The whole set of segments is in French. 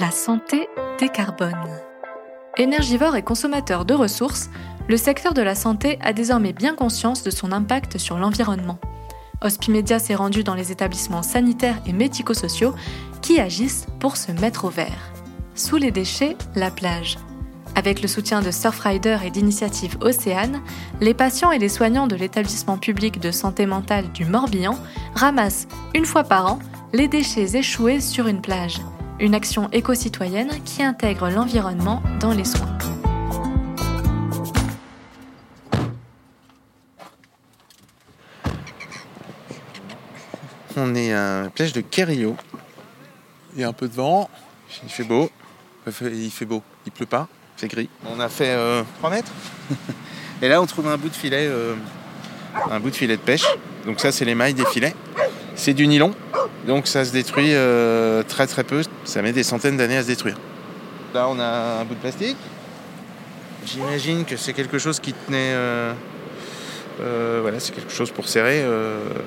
La santé décarbone. Énergivore et consommateur de ressources, le secteur de la santé a désormais bien conscience de son impact sur l'environnement. Hospimedia s'est rendu dans les établissements sanitaires et médico-sociaux qui agissent pour se mettre au vert. Sous les déchets, la plage. Avec le soutien de Surfrider et d'initiatives Océane, les patients et les soignants de l'établissement public de santé mentale du Morbihan ramassent une fois par an les déchets échoués sur une plage une action éco-citoyenne qui intègre l'environnement dans les soins. On est à la plage de Kerio. Il y a un peu de vent, il fait beau, il fait beau, il pleut pas, c'est gris. On a fait 3 euh, mètres. Et là on trouve un bout de filet, euh, un bout de filet de pêche. Donc ça c'est les mailles des filets. C'est du nylon, donc ça se détruit euh, très très peu. Ça met des centaines d'années à se détruire. Là on a un bout de plastique. J'imagine que c'est quelque chose qui tenait. Euh, euh, voilà, c'est quelque chose pour serrer.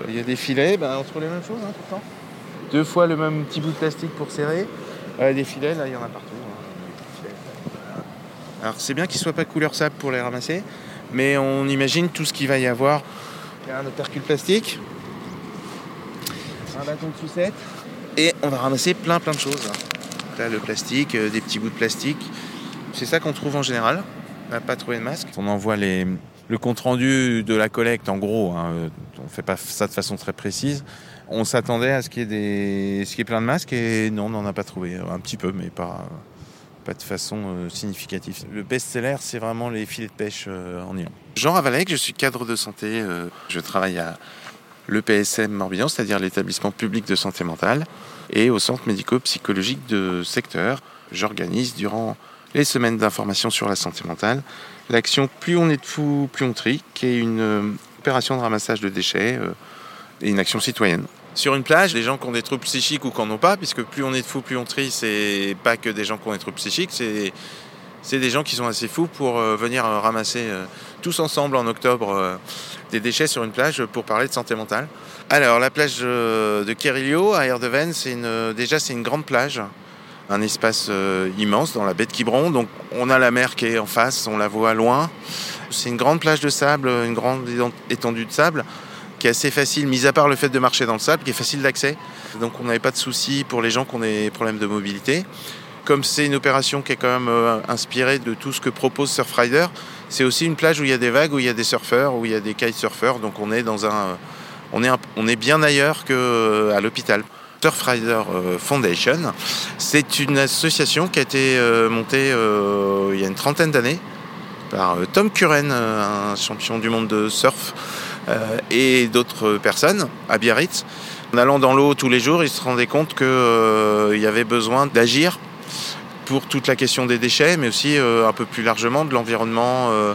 Il y a des filets, ben, on trouve les mêmes choses hein, tout le temps. Deux fois le même petit bout de plastique pour serrer. des filets, là il y en a partout. Hein. Alors c'est bien qu'ils ne soient pas couleur sable pour les ramasser, mais on imagine tout ce qu'il va y avoir. Il y a un opercule plastique, un bâton de sucette. Et on va ramasser plein plein de choses. Là, le plastique, euh, des petits bouts de plastique. C'est ça qu'on trouve en général. On n'a pas trouvé de masque. On envoie les, le compte rendu de la collecte, en gros. Hein, euh, on ne fait pas ça de façon très précise. On s'attendait à ce qu'il y ait des, ce qui est plein de masques et non, on n'en a pas trouvé. Un petit peu, mais pas, pas de façon euh, significative. Le best-seller, c'est vraiment les filets de pêche en nylon. Jean Ravalec, je suis cadre de santé. je travaille à le PSM Morbihan, c'est-à-dire l'établissement public de santé mentale, et au centre médico-psychologique de secteur. J'organise durant les semaines d'information sur la santé mentale l'action Plus on est de fous, plus on trie, qui est une euh, opération de ramassage de déchets euh, et une action citoyenne. Sur une plage, les gens qui ont des troubles psychiques ou qui n'en ont pas, puisque plus on est de fous, plus on trie, c'est pas que des gens qui ont des troubles psychiques, c'est c'est des gens qui sont assez fous pour euh, venir ramasser tous ensemble en octobre des déchets sur une plage pour parler de santé mentale. Alors, la plage euh, de Kerilio à Erdeven, déjà c'est une grande plage, un espace euh, immense dans la baie de Quiberon. Donc, on a la mer qui est en face, on la voit loin. C'est une grande plage de sable, une grande étendue de sable qui est assez facile, mis à part le fait de marcher dans le sable, qui est facile d'accès. Donc, on n'avait pas de soucis pour les gens qui ont des problèmes de mobilité. Comme c'est une opération qui est quand même euh, inspirée de tout ce que propose Surfrider, c'est aussi une plage où il y a des vagues, où il y a des surfeurs, où il y a des kitesurfers. Donc on est dans un, on est, on est bien ailleurs qu'à euh, l'hôpital. Surfrider euh, Foundation, c'est une association qui a été euh, montée il y a une trentaine d'années par Tom Curren, un champion du monde de surf, et d'autres personnes à Biarritz. En allant dans l'eau tous les jours, ils se rendaient compte qu'il y avait besoin d'agir pour toute la question des déchets, mais aussi euh, un peu plus largement de l'environnement euh,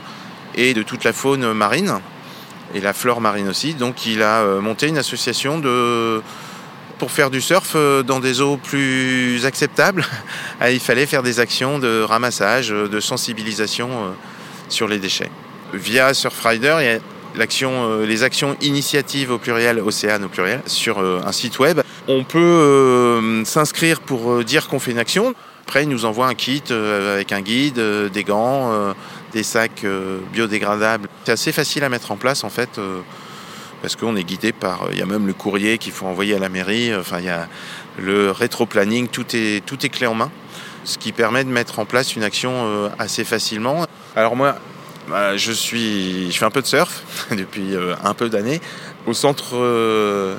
et de toute la faune marine et la flore marine aussi. Donc il a euh, monté une association de pour faire du surf dans des eaux plus acceptables, ah, il fallait faire des actions de ramassage, de sensibilisation sur les déchets. Via Surfrider, il y a les actions initiatives au pluriel, Océane au pluriel, sur un site web. On peut s'inscrire pour dire qu'on fait une action. Après, ils nous envoient un kit euh, avec un guide, euh, des gants, euh, des sacs biodégradables. C'est assez facile à mettre en place en fait, parce qu'on est guidé par. Il y a même le courrier qu'il faut envoyer à la mairie. Enfin, il y a le rétro-planning, tout est, tout est clé en main, ce qui permet de mettre en place une action assez facilement. Alors moi, bah, je suis, je fais un peu de surf depuis un peu d'années. Au centre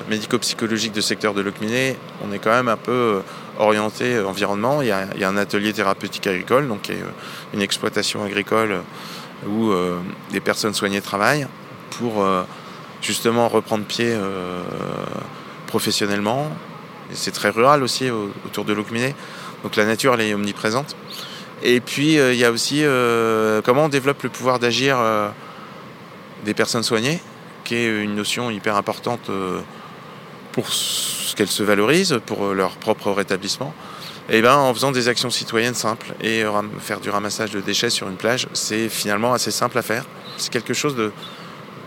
médico-psychologique de secteur de Locminé, on est quand même un peu orienté euh, environnement. Il y, a, un atelier thérapeutique agricole, donc euh, une exploitation agricole euh, où des personnes soignées travaillent pour justement reprendre pied professionnellement. C'est très rural aussi autour de Locminé, donc la nature elle est omniprésente. Et puis il y a aussi comment on développe le pouvoir d'agir des personnes soignées, qui est une notion hyper importante pour qu'elles se valorisent, pour leur propre rétablissement. Eh ben, en faisant des actions citoyennes simples et faire du ramassage de déchets sur une plage, c'est finalement assez simple à faire. C'est quelque chose de,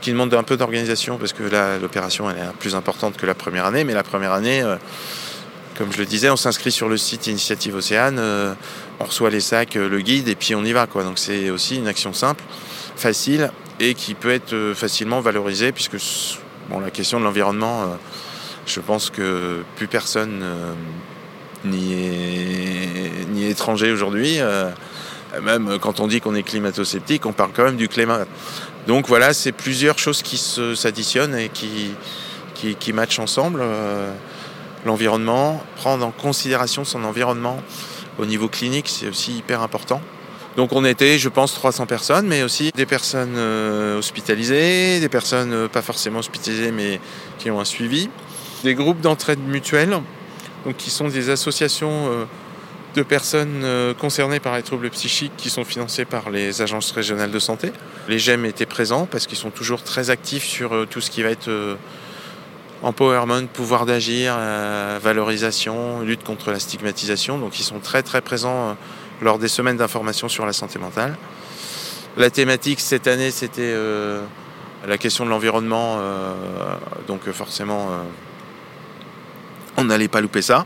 qui demande un peu d'organisation parce que là, l'opération elle est plus importante que la première année, mais la première année, euh, Comme je le disais, on s'inscrit sur le site Initiative Océane, on reçoit les sacs, le guide et puis on y va. Quoi. Donc c'est aussi une action simple, facile et qui peut être facilement valorisée puisque bon, la question de l'environnement, je pense que plus personne n'y est, étranger aujourd'hui. Même quand on dit qu'on est climato-sceptique, on parle quand même du climat. Donc voilà, c'est plusieurs choses qui s'additionnent et qui, qui, matchent ensemble. Euh, l'environnement, prendre en considération son environnement au niveau clinique, c'est aussi hyper important. Donc on était, je pense, 300 personnes, mais aussi des personnes euh, hospitalisées, des personnes euh, pas forcément hospitalisées, mais qui ont un suivi, des groupes d'entraide mutuelle, donc qui sont des associations de personnes euh, concernées par les troubles psychiques qui sont financées par les agences régionales de santé. Les GEM étaient présents parce qu'ils sont toujours très actifs sur euh, tout ce qui va être euh, empowerment, pouvoir d'agir, valorisation, lutte contre la stigmatisation. Donc ils sont très très présents lors des semaines d'information sur la santé mentale. La thématique cette année c'était la question de l'environnement, donc forcément on n'allait pas louper ça.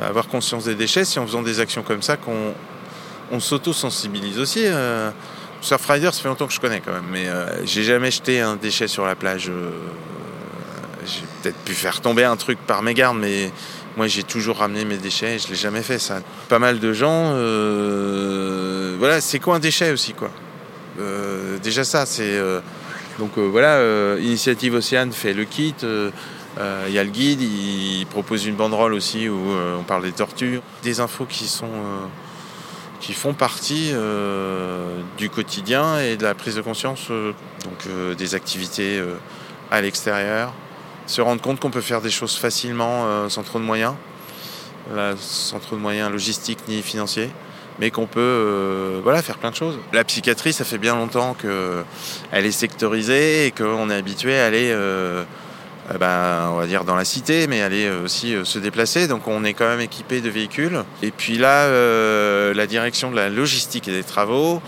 Avoir conscience des déchets, si en faisant des actions comme ça, qu'on on, s'auto-sensibilise aussi. Euh, Surfrider, ça fait longtemps que je connais quand même, mais euh, j'ai jamais jeté un déchet sur la plage. Euh, j'ai peut-être pu faire tomber un truc par mégarde, mais moi j'ai toujours ramené mes déchets, je l'ai jamais fait ça. Pas mal de gens, voilà, c'est quoi un déchet aussi quoi? Déjà ça, c'est donc voilà, Initiative Océane fait le kit. Euh, il y a le guide, il propose une banderole aussi où euh, on parle des tortures, des infos qui sont euh, qui font partie du quotidien et de la prise de conscience, donc des activités à l'extérieur. Se rendre compte qu'on peut faire des choses facilement sans trop de moyens, sans trop de moyens logistiques ni financiers, mais qu'on peut voilà, faire plein de choses. La psychiatrie, ça fait bien longtemps qu'elle est sectorisée et qu'on est habitué à aller eh ben, on va dire dans la cité, mais aller euh, aussi euh, se déplacer. Donc on est quand même équipé de véhicules. Et puis là, euh, la direction de la logistique et des travaux,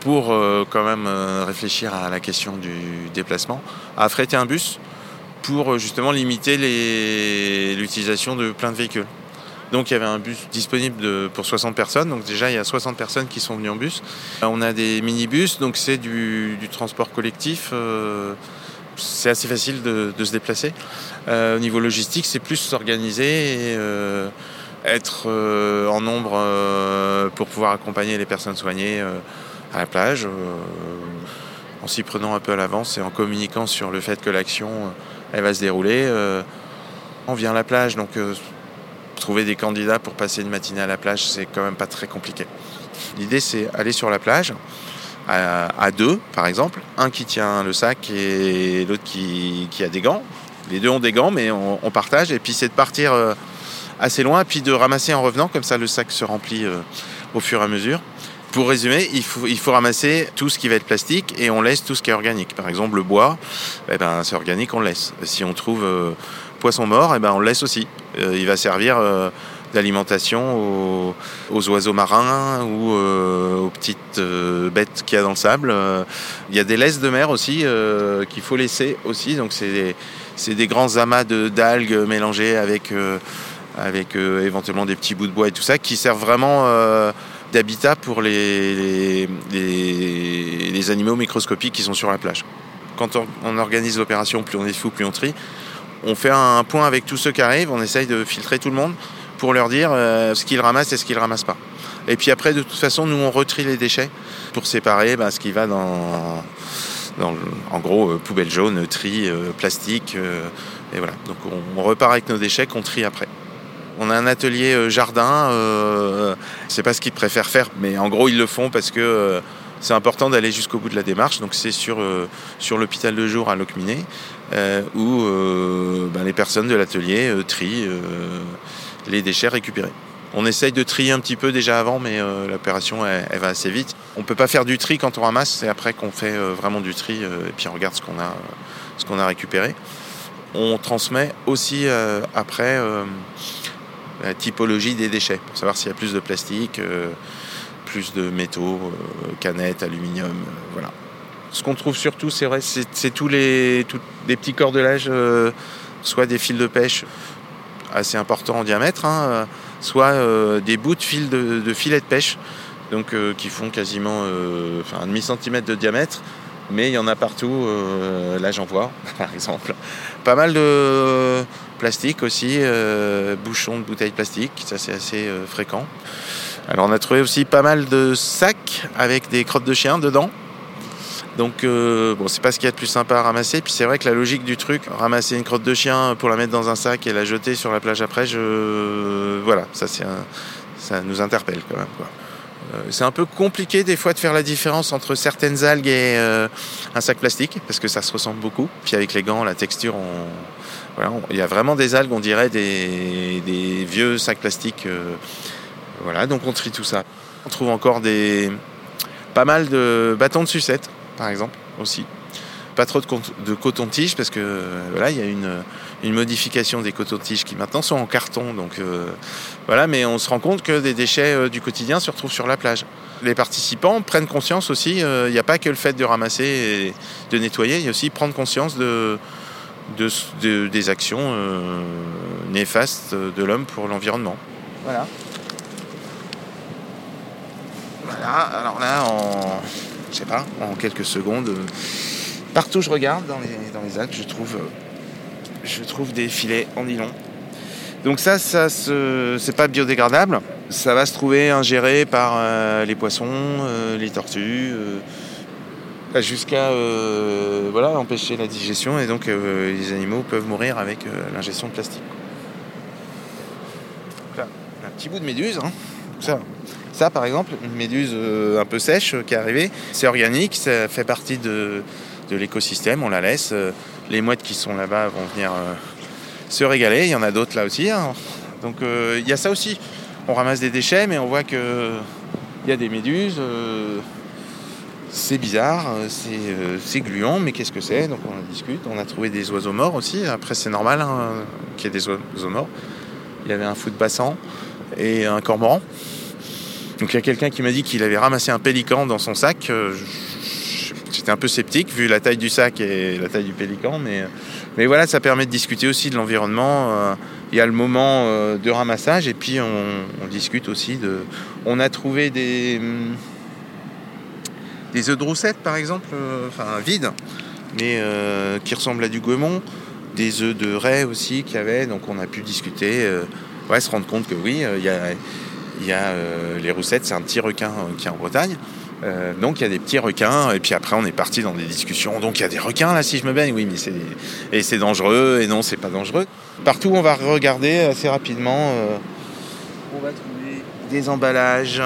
pour quand même réfléchir à la question du déplacement, a affrété un bus pour justement limiter l'utilisation de plein de véhicules. Donc il y avait un bus disponible pour 60 personnes. Donc déjà il y a 60 personnes qui sont venues en bus. On a des minibus, donc c'est du, transport collectif c'est assez facile de, se déplacer. Euh, au niveau logistique, c'est plus s'organiser et euh, être euh, en nombre pour pouvoir accompagner les personnes soignées à la plage, en s'y prenant un peu à l'avance et en communiquant sur le fait que l'action va se dérouler. on vient à la plage, donc trouver des candidats pour passer une matinée à la plage, c'est quand même pas très compliqué. L'idée, c'est aller sur la plage, à, deux, par exemple. Un qui tient le sac et l'autre qui, a des gants. Les deux ont des gants, mais on, partage. Et puis c'est de partir euh, assez loin, puis de ramasser en revenant, comme ça le sac se remplit euh, au fur et à mesure. Pour résumer, il faut, il faut ramasser tout ce qui va être plastique et on laisse tout ce qui est organique. Par exemple, le bois, eh ben, c'est organique, on le laisse. Si on trouve euh, poisson mort, eh ben, on le laisse aussi. il va servir d'alimentation aux, oiseaux marins ou euh, aux petites euh, bêtes qu'il y a dans le sable. Euh, il y a des laisses de mer aussi qu'il faut laisser aussi. Donc c'est des, des, grands amas d'algues mélangés avec, avec éventuellement des petits bouts de bois et tout ça qui servent vraiment d'habitat pour les, les, animaux microscopiques qui sont sur la plage. Quand on, on organise l'opération, plus on est fou, plus on trie. On fait un point avec tous ceux qui arrivent, on essaye de filtrer tout le monde pour leur dire euh, ce qu'ils ramassent et ce qu'ils ramassent pas. Et puis après, de toute façon, nous on retrie les déchets pour séparer ben, ce qui va dans, en gros, euh, poubelle jaune, tri, euh, plastique, et voilà. Donc on, repart avec nos déchets qu'on trie après. On a un atelier jardin, c'est pas ce qu'ils préfèrent faire, mais en gros ils le font parce que c'est important d'aller jusqu'au bout de la démarche. Donc c'est sur, sur l'hôpital de jour à Locminé où ben, les personnes de l'atelier trient les déchets récupérés. On essaye de trier un petit peu déjà avant, mais euh, l'opération elle, va assez vite. On ne peut pas faire du tri quand on ramasse, c'est après qu'on fait euh, vraiment du tri euh, et puis on regarde ce qu'on a, a récupéré. On transmet aussi après la typologie des déchets pour savoir s'il y a plus de plastique, plus de métaux, canettes, aluminium, voilà. Ce qu'on trouve surtout, c'est vrai, c'est tous les, tous les petits cordelage, soit des fils de pêche, assez importants en diamètre, hein, soit des bouts de fil de, filets de pêche, donc qui font quasiment un demi centimètre de diamètre mais il y en a partout. là, j'en vois, par exemple. Pas mal de plastique aussi, bouchons de bouteilles plastiques, ça c'est assez fréquent. Alors, on a trouvé aussi pas mal de sacs avec des crottes de chiens dedans. Donc euh, bon, c'est pas ce qu'il y a de plus sympa à ramasser. Puis c'est vrai que la logique du truc, ramasser une crotte de chien pour la mettre dans un sac et la jeter sur la plage après, je voilà, ça c'est ça nous interpelle quand même. Euh, c'est un peu compliqué des fois de faire la différence entre certaines algues et euh, un sac plastique parce que ça se ressemble beaucoup. Puis avec les gants, la texture, voilà, il y a vraiment des algues, on dirait des, des vieux sacs plastiques. voilà, donc on trie tout ça. On trouve encore des pas mal de bâtons de sucette par exemple, aussi. Pas trop de, coton-tige parce que voilà, il y a une, modification des cotons-tiges qui maintenant sont en carton. Donc euh, voilà, mais on se rend compte que des déchets euh, du quotidien se retrouvent sur la plage. Les participants prennent conscience aussi. Euh, il n'y a pas que le fait de ramasser et de nettoyer, il y a aussi prendre conscience de, des actions néfastes de l'homme pour l'environnement. Voilà. Voilà. Alors là, en je sais pas, en quelques secondes. Euh, partout où je regarde dans les, dans les je trouve, euh, je trouve des filets en nylon. Donc ça, ça c'est pas biodégradable. Ça va se trouver ingéré par euh, les poissons, les tortues, jusqu'à voilà, empêcher la digestion et donc les animaux peuvent mourir avec l'ingestion de plastique. un petit bout de méduse, hein. ça, ça, par exemple, une méduse euh, un peu sèche euh, qui est arrivée, c'est organique, ça fait partie de, l'écosystème, on la laisse. Euh, les mouettes qui sont là-bas vont venir se régaler, il y en a d'autres là aussi. Hein. Donc il y a ça aussi. On ramasse des déchets, mais on voit qu'il y a des méduses. c'est bizarre, c'est gluant, mais qu'est-ce que c'est? Donc on en discute. On a trouvé des oiseaux morts aussi. Après, c'est normal hein, qu'il y ait des oiseaux morts. Il y avait un fou de et un cormoran. Donc il y a quelqu'un qui m'a dit qu'il avait ramassé un pélican dans son sac. Euh, j'étais un peu sceptique vu la taille du sac et la taille du pélican, mais, mais voilà, ça permet de discuter aussi de l'environnement. Euh, il y a le moment euh, de ramassage et puis on, discute aussi de. On a trouvé des des œufs de roussette par exemple, enfin vides, mais qui ressemblent à du goémon. Des œufs de raie aussi qu'il y avait, donc on a pu discuter, ouais, se rendre compte que oui, il y a il y a euh, les roussettes, c'est un petit requin euh, qui est en Bretagne. Euh, donc il y a des petits requins et puis après on est parti dans des discussions. Donc il y a des requins là si je me baigne, oui mais c'est et c'est dangereux et non c'est pas dangereux. Partout on va regarder assez rapidement, on va trouver des emballages.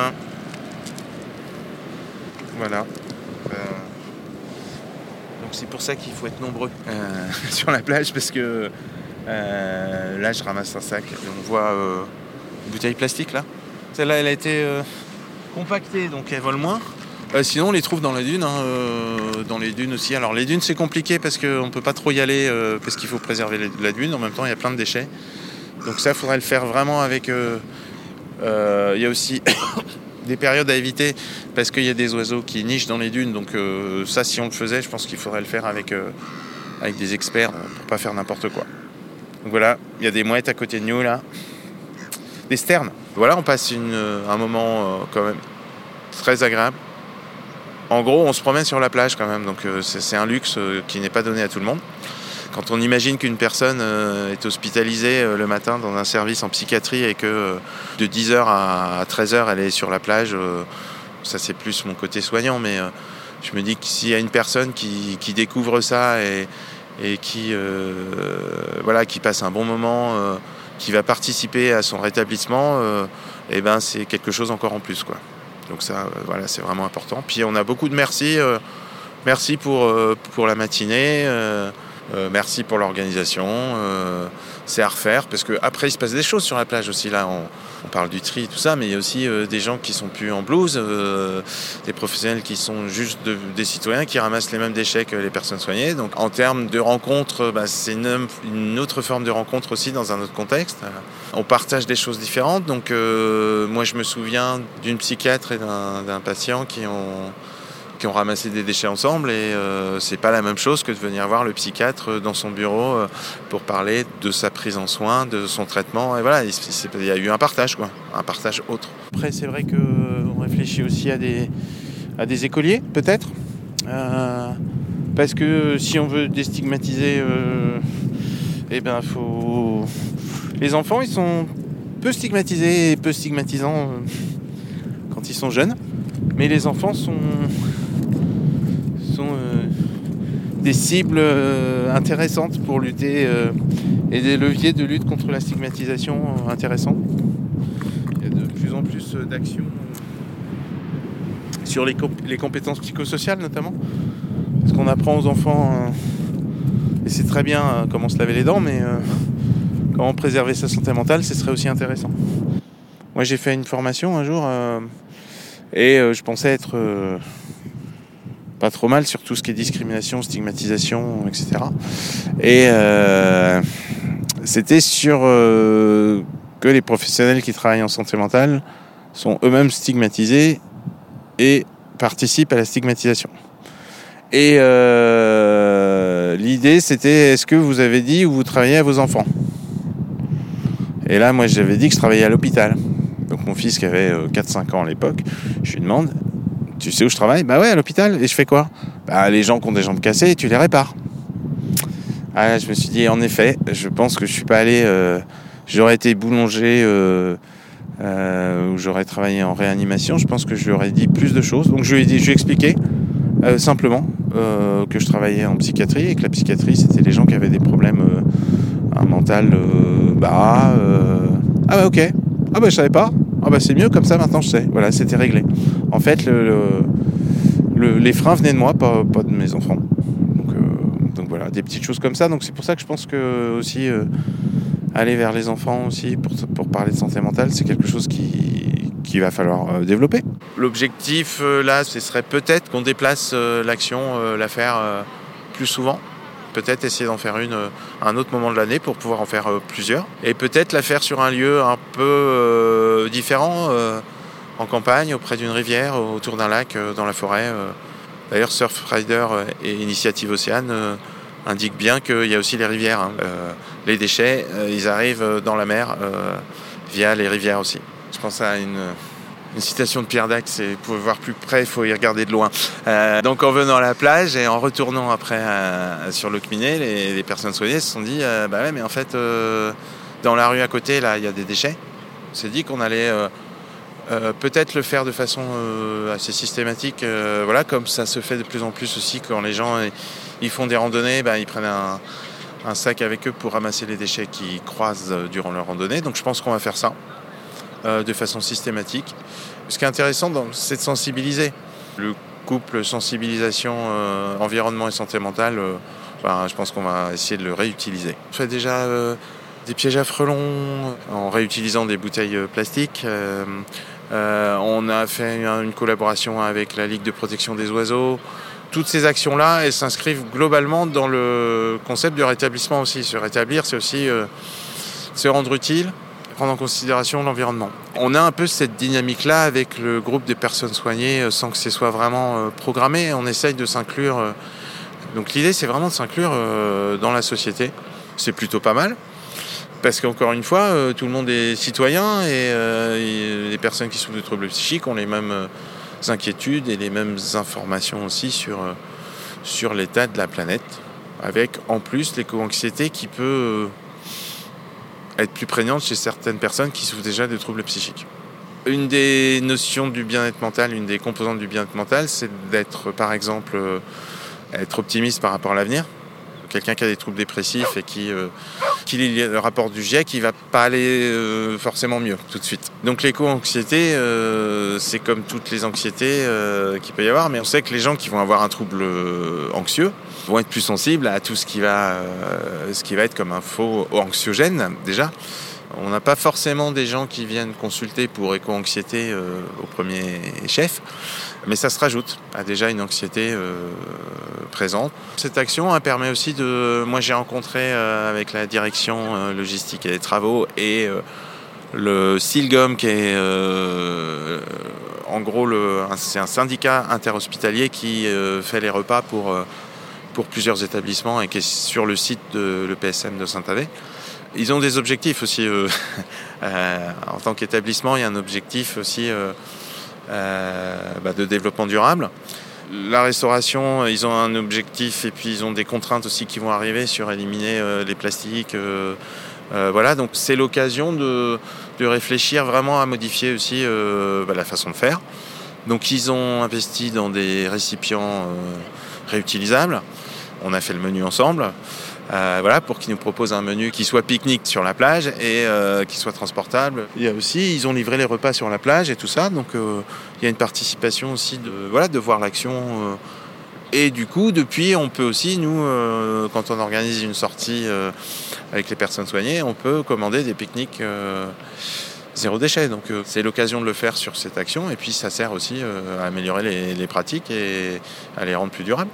Voilà. donc c'est pour ça qu'il faut être nombreux sur la plage parce que là je ramasse un sac et on voit une bouteille plastique là. Celle-là, elle a été euh, compactée, donc elle vole moins. Euh, sinon, on les trouve dans la dune, hein, euh, dans les dunes aussi. Alors, les dunes, c'est compliqué parce qu'on ne peut pas trop y aller parce qu'il faut préserver la dune. En même temps, il y a plein de déchets. Donc, ça, il faudrait le faire vraiment avec. Il y a aussi des périodes à éviter parce qu'il y a des oiseaux qui nichent dans les dunes. Donc, ça, si on le faisait, je pense qu'il faudrait le faire avec, avec des experts pour pas faire n'importe quoi. Donc, voilà, il y a des mouettes à côté de nous là des sternes. Voilà, on passe un moment euh, quand même très agréable. En gros, on se promène sur la plage quand même, donc euh, c'est un luxe euh, qui n'est pas donné à tout le monde. Quand on imagine qu'une personne est hospitalisée le matin dans un service en psychiatrie et que de 10h à 13h elle est sur la plage, ça c'est plus mon côté soignant, mais je me dis que s'il y a une personne qui, découvre ça et, et qui, voilà, qui passe un bon moment, qui va participer à son rétablissement, euh, eh ben c'est quelque chose encore en plus. Quoi. Donc ça, euh, voilà, c'est vraiment important. Puis on a beaucoup de merci. Euh, merci pour, pour la matinée. Merci pour l'organisation. c'est à refaire parce qu'après il se passe des choses sur la plage aussi. Là, on, parle du tri, tout ça, mais il y a aussi euh, des gens qui sont plus en blouse, euh, des professionnels qui sont juste des citoyens qui ramassent les mêmes déchets que les personnes soignées. Donc en termes de rencontres, bah, c'est une, autre forme de rencontre aussi dans un autre contexte. On partage des choses différentes. Donc euh, moi je me souviens d'une psychiatre et d'un patient qui ont qui ont ramassé des déchets ensemble et c'est pas la même chose que de venir voir le psychiatre dans son bureau pour parler de sa prise en soin, de son traitement. Et voilà, il y a eu un partage, quoi, un partage autre. Après, c'est vrai qu'on réfléchit aussi à des, à des écoliers, peut-être. parce que si on veut déstigmatiser, eh ben, faut. Les enfants, ils sont peu stigmatisés et peu stigmatisants quand ils sont jeunes. Mais les enfants sont, euh, des cibles euh, intéressantes pour lutter euh, et des leviers de lutte contre la stigmatisation intéressants. Il y a de plus en plus d'actions sur les, compétences psychosociales notamment. Parce qu'on apprend aux enfants, et c'est très bien comment se laver les dents, mais comment préserver sa santé mentale, ce serait aussi intéressant. Moi j'ai fait une formation un jour et je pensais être pas trop mal sur tout ce qui est discrimination, stigmatisation, etc. Et euh, c'était sur que les professionnels qui travaillent en santé mentale sont eux-mêmes stigmatisés et participent à la stigmatisation. Et l'idée, c'était est-ce que vous avez dit où vous travaillez à vos enfants? Et là, moi, j'avais dit que je travaillais à l'hôpital. Donc mon fils qui avait 4-5 ans à l'époque, je lui demande, tu sais où je travaille? Bah ouais, à l'hôpital. Et je fais quoi? Bah les gens qui ont des jambes cassées, tu les répares. Ah, je me suis dit, en effet, je pense que je suis pas allé. Euh, j'aurais été boulanger euh, euh, ou j'aurais travaillé en réanimation. Je pense que je lui aurais dit plus de choses. Donc je lui ai, dit, je lui ai expliqué simplement que je travaillais en psychiatrie et que la psychiatrie, c'était les gens qui avaient des problèmes un mental bas. ah bah ok. Ah bah je savais pas. Ah bah c'est mieux comme ça maintenant je sais. Voilà, c'était réglé. En fait, le, les freins venaient de moi, pas, de mes enfants. Donc, euh, donc, voilà, des petites choses comme ça. Donc c'est pour ça que je pense que aussi euh, aller vers les enfants aussi pour, parler de santé mentale, c'est quelque chose qui, va falloir euh, développer. L'objectif là, ce serait peut-être qu'on déplace l'action, la faire plus souvent peut-être essayer d'en faire une à un autre moment de l'année pour pouvoir en faire plusieurs. Et peut-être la faire sur un lieu un peu différent, en campagne, auprès d'une rivière, autour d'un lac, dans la forêt. D'ailleurs, Surfrider et Initiative Océane indiquent bien qu'il y a aussi les rivières. Hein. les déchets, ils arrivent dans la mer via les rivières aussi. Je pense à une citation de Pierre Dac, c'est pour voir plus près, il faut y regarder de loin. Euh, donc en venant à la plage et en retournant après euh, sur le Cminé, les, personnes soignées se sont dit, euh, bah ouais, mais en fait, dans la rue à côté, là, il y a des déchets. On s'est dit qu'on allait peut-être le faire de façon assez systématique, voilà, comme ça se fait de plus en plus aussi quand les gens ils font des randonnées, bah, ils prennent un, un sac avec eux pour ramasser les déchets qu'ils croisent durant leur randonnée. Donc je pense qu'on va faire ça. Euh, de façon systématique. Ce qui est intéressant, c'est de sensibiliser. Le couple sensibilisation, euh, environnement et santé mentale, euh, je pense qu'on va essayer de le réutiliser. On fait déjà des pièges à frelons en réutilisant des bouteilles plastiques. On a fait une collaboration avec la Ligue de protection des oiseaux. Toutes ces actions-là, elles s'inscrivent globalement dans le concept du rétablissement aussi. Se rétablir, c'est aussi se rendre utile, prendre en considération l'environnement. On a un peu cette dynamique-là avec le groupe des personnes soignées euh, sans que ce soit vraiment euh, programmé. On essaye de s'inclure. Euh, donc l'idée, c'est vraiment de s'inclure dans la société. C'est plutôt pas mal. Parce qu'encore une fois, tout le monde est citoyen et les personnes qui souffrent de troubles psychiques ont les mêmes inquiétudes et les mêmes informations aussi sur, sur l'état de la planète. Avec en plus l'éco-anxiété qui peut être plus prégnante chez certaines personnes qui souffrent déjà de troubles psychiques. Une des notions du bien-être mental, une des composantes du bien-être mental, c'est d'être, par exemple, euh, être optimiste par rapport à l'avenir. Quelqu'un qui a des troubles dépressifs et qui, euh, qui lit le rapport du GIEC, il va pas aller euh, forcément mieux tout de suite. Donc l'éco-anxiété, c'est comme toutes les anxiétés qu'il peut y avoir, mais on sait que les gens qui vont avoir un trouble anxieux, vont être plus sensibles à tout ce qui va, euh, ce qui va être comme un faux anxiogène déjà. On n'a pas forcément des gens qui viennent consulter pour éco-anxiété euh, au premier chef, mais ça se rajoute à déjà une anxiété euh, présente. Cette action elle permet aussi de... Moi j'ai rencontré avec la direction logistique et des travaux et le Silgom qui est en gros, c'est un syndicat interhospitalier qui fait les repas pour, pour plusieurs établissements et qui est sur le site de l'EPSM de Saint-Avé. Ils ont des objectifs aussi. en tant qu'établissement, il y a un objectif aussi bah, de développement durable. La restauration, ils ont un objectif et puis ils ont des contraintes aussi qui vont arriver sur éliminer les plastiques. voilà, donc c'est l'occasion de, de réfléchir vraiment à modifier aussi euh, bah, la façon de faire. Donc ils ont investi dans des récipients euh, réutilisables. On a fait le menu ensemble. Euh, voilà, pour qu'ils nous proposent un menu qui soit pique-nique sur la plage et qui soit transportable. Il y a aussi, ils ont livré les repas sur la plage et tout ça, donc il y a une participation aussi de, voilà, de voir l'action. et du coup, depuis, on peut aussi, nous, quand on organise une sortie avec les personnes soignées, on peut commander des pique-niques euh, zéro déchet. Donc euh, c'est l'occasion de le faire sur cette action et puis ça sert aussi euh, à améliorer les, les pratiques et à les rendre plus durables.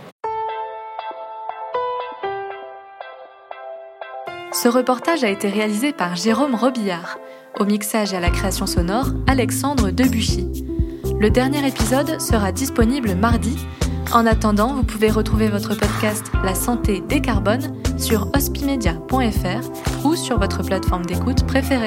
Ce reportage a été réalisé par Jérôme Robillard. Au mixage et à la création sonore, Alexandre Debuchy. Le dernier épisode sera disponible mardi en attendant, vous pouvez retrouver votre podcast La santé décarbone sur hospimedia.fr ou sur votre plateforme d'écoute préférée.